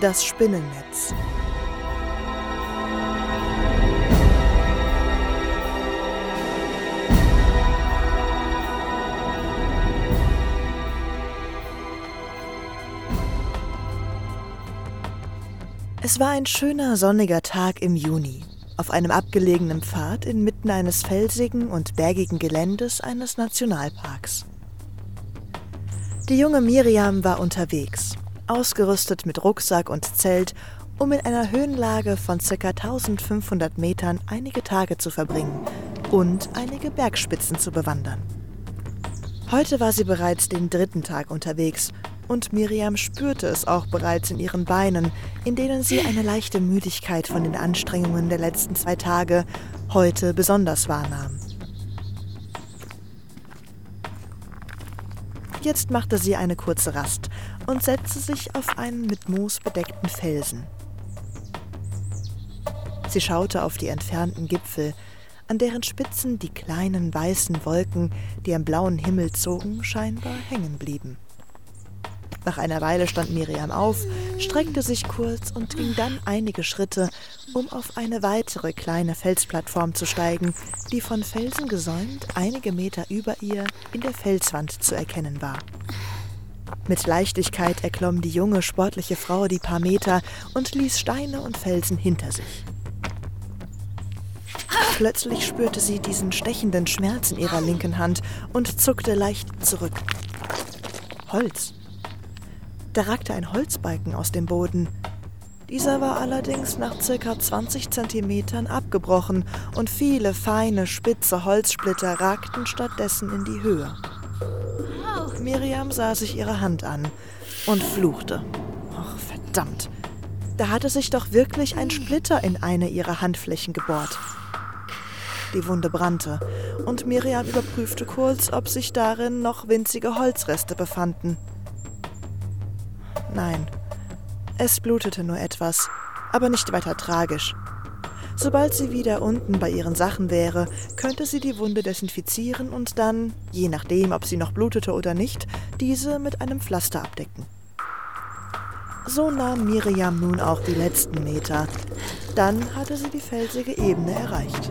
Das Spinnennetz. Es war ein schöner sonniger Tag im Juni. Auf einem abgelegenen Pfad inmitten eines felsigen und bergigen Geländes eines Nationalparks. Die junge Miriam war unterwegs, ausgerüstet mit Rucksack und Zelt, um in einer Höhenlage von ca. 1500 Metern einige Tage zu verbringen und einige Bergspitzen zu bewandern. Heute war sie bereits den dritten Tag unterwegs und Miriam spürte es auch bereits in ihren Beinen, in denen sie eine leichte Müdigkeit von den Anstrengungen der letzten zwei Tage heute besonders wahrnahm. Jetzt machte sie eine kurze Rast und setzte sich auf einen mit Moos bedeckten Felsen. Sie schaute auf die entfernten Gipfel, an deren Spitzen die kleinen weißen Wolken, die am blauen Himmel zogen, scheinbar hängen blieben. Nach einer Weile stand Miriam auf, streckte sich kurz und ging dann einige Schritte, um auf eine weitere kleine Felsplattform zu steigen, die von Felsen gesäumt einige Meter über ihr in der Felswand zu erkennen war. Mit Leichtigkeit erklomm die junge, sportliche Frau die paar Meter und ließ Steine und Felsen hinter sich. Plötzlich spürte sie diesen stechenden Schmerz in ihrer linken Hand und zuckte leicht zurück. Holz. Da ragte ein Holzbalken aus dem Boden. Dieser war allerdings nach circa 20 Zentimetern abgebrochen und viele feine, spitze Holzsplitter ragten stattdessen in die Höhe. Miriam sah sich ihre Hand an und fluchte. Ach, verdammt. Da hatte sich doch wirklich ein Splitter in eine ihrer Handflächen gebohrt. Die Wunde brannte, und Miriam überprüfte kurz, ob sich darin noch winzige Holzreste befanden. Nein, es blutete nur etwas, aber nicht weiter tragisch. Sobald sie wieder unten bei ihren Sachen wäre, könnte sie die Wunde desinfizieren und dann, je nachdem, ob sie noch blutete oder nicht, diese mit einem Pflaster abdecken. So nahm Miriam nun auch die letzten Meter. Dann hatte sie die felsige Ebene erreicht.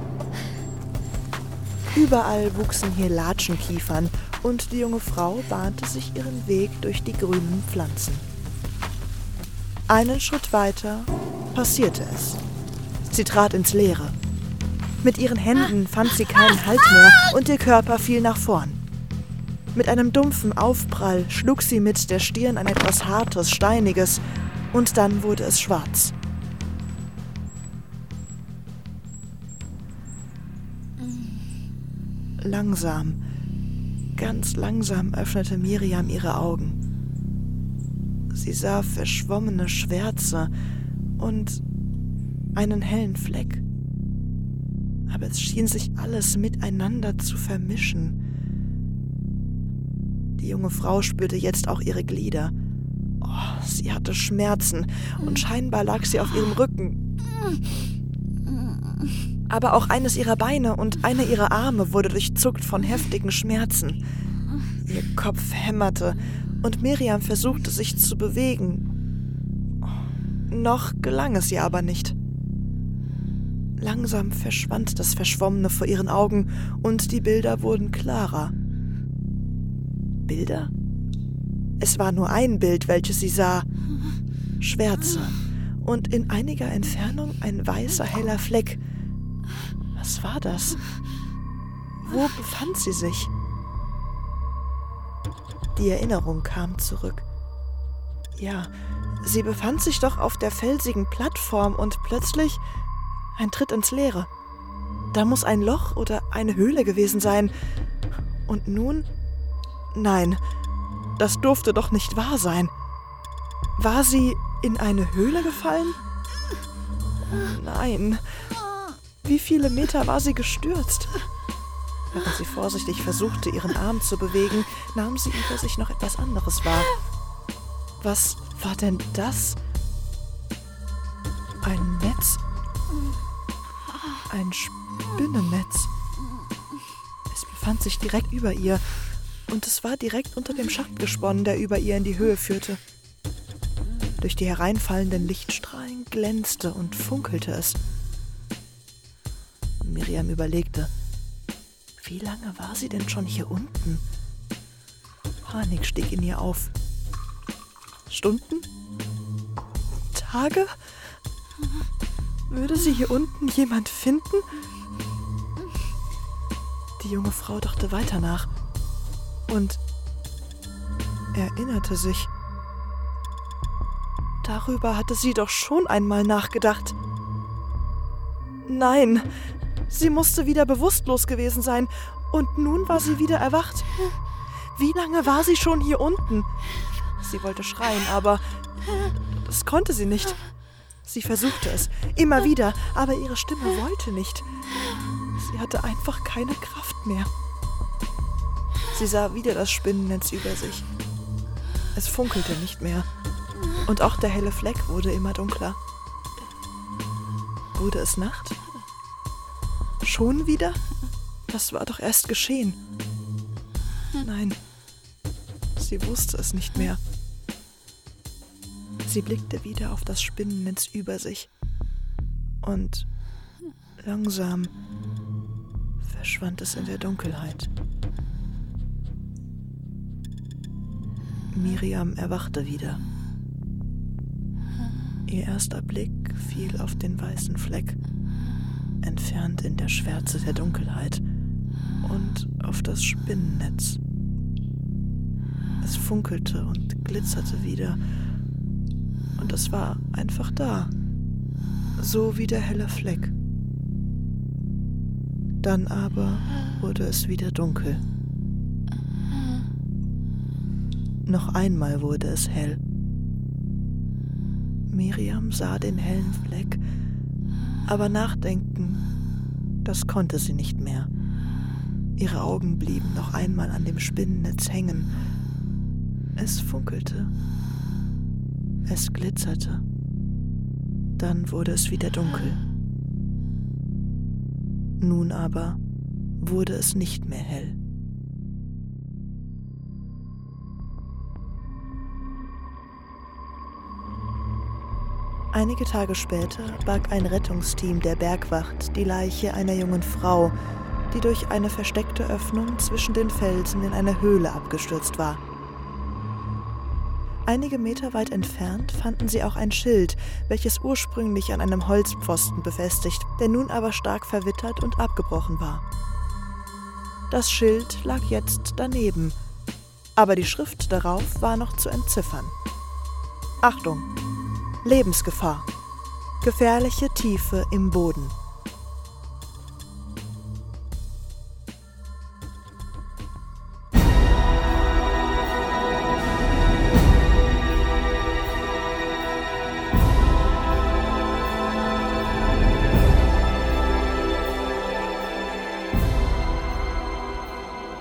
Überall wuchsen hier Latschenkiefern und die junge Frau bahnte sich ihren Weg durch die grünen Pflanzen. Einen Schritt weiter passierte es. Sie trat ins Leere. Mit ihren Händen fand sie keinen Halt mehr und ihr Körper fiel nach vorn. Mit einem dumpfen Aufprall schlug sie mit der Stirn an etwas Hartes, Steiniges, und dann wurde es schwarz. Langsam, ganz langsam öffnete Miriam ihre Augen. Sie sah verschwommene Schwärze und einen hellen Fleck. Aber es schien sich alles miteinander zu vermischen. Die junge Frau spürte jetzt auch ihre Glieder. Oh, sie hatte Schmerzen und scheinbar lag sie auf ihrem Rücken. Aber auch eines ihrer Beine und einer ihrer Arme wurde durchzuckt von heftigen Schmerzen. Ihr Kopf hämmerte und Miriam versuchte sich zu bewegen. Noch gelang es ihr aber nicht. Langsam verschwand das Verschwommene vor ihren Augen und die Bilder wurden klarer. Bilder? Es war nur ein Bild, welches sie sah. Schwärze und in einiger Entfernung ein weißer heller Fleck. Was war das? Wo befand sie sich? Die Erinnerung kam zurück. Ja, sie befand sich doch auf der felsigen Plattform und plötzlich ein Tritt ins Leere. Da muss ein Loch oder eine Höhle gewesen sein. Und nun? Nein, das durfte doch nicht wahr sein. War sie in eine Höhle gefallen? Nein. Wie viele Meter war sie gestürzt? Während sie vorsichtig versuchte, ihren Arm zu bewegen, nahm sie über sich noch etwas anderes wahr. Was war denn das? Ein Netz? Ein Spinnennetz. Es befand sich direkt über ihr und es war direkt unter dem Schacht gesponnen, der über ihr in die Höhe führte. Durch die hereinfallenden Lichtstrahlen glänzte und funkelte es. Miriam überlegte, wie lange war sie denn schon hier unten? Panik stieg in ihr auf. Stunden? Tage? Würde sie hier unten jemand finden? Die junge Frau dachte weiter nach und erinnerte sich. Darüber hatte sie doch schon einmal nachgedacht. Nein, sie musste wieder bewusstlos gewesen sein, und nun war sie wieder erwacht. Wie lange war sie schon hier unten? Sie wollte schreien, aber das konnte sie nicht. Sie versuchte es, immer wieder, aber ihre Stimme wollte nicht. Sie hatte einfach keine Kraft mehr. Sie sah wieder das Spinnennetz über sich. Es funkelte nicht mehr. Und auch der helle Fleck wurde immer dunkler. Wurde es Nacht? Schon wieder? Das war doch erst geschehen. Nein, sie wusste es nicht mehr. Sie blickte wieder auf das Spinnennetz über sich. Und langsam verschwand es in der Dunkelheit. Miriam erwachte wieder. Ihr erster Blick fiel auf den weißen Fleck, entfernt in der Schwärze der Dunkelheit, und auf das Spinnennetz. Es funkelte und glitzerte wieder und es war einfach da, so wie der helle Fleck. Dann aber wurde es wieder dunkel. Noch einmal wurde es hell. Miriam sah den hellen Fleck, aber nachdenken, das konnte sie nicht mehr. Ihre Augen blieben noch einmal an dem Spinnennetz hängen. Es funkelte es glitzerte. Dann wurde es wieder dunkel. Nun aber wurde es nicht mehr hell. Einige Tage später barg ein Rettungsteam der Bergwacht die Leiche einer jungen Frau, die durch eine versteckte Öffnung zwischen den Felsen in eine Höhle abgestürzt war. Einige Meter weit entfernt fanden sie auch ein Schild, welches ursprünglich an einem Holzpfosten befestigt, der nun aber stark verwittert und abgebrochen war. Das Schild lag jetzt daneben, aber die Schrift darauf war noch zu entziffern. Achtung! Lebensgefahr. Gefährliche Tiefe im Boden.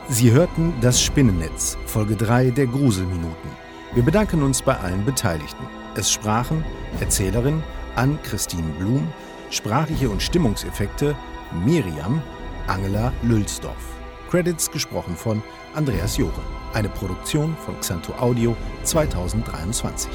Sie hörten Das Spinnennetz, Folge 3 der Gruselminuten. Wir bedanken uns bei allen Beteiligten. Es sprachen Erzählerin Ann-Christine Blum, sprachliche und Stimmungseffekte Miriam Angela Lülsdorf. Credits gesprochen von Andreas Joren. Eine Produktion von Xanto Audio 2023.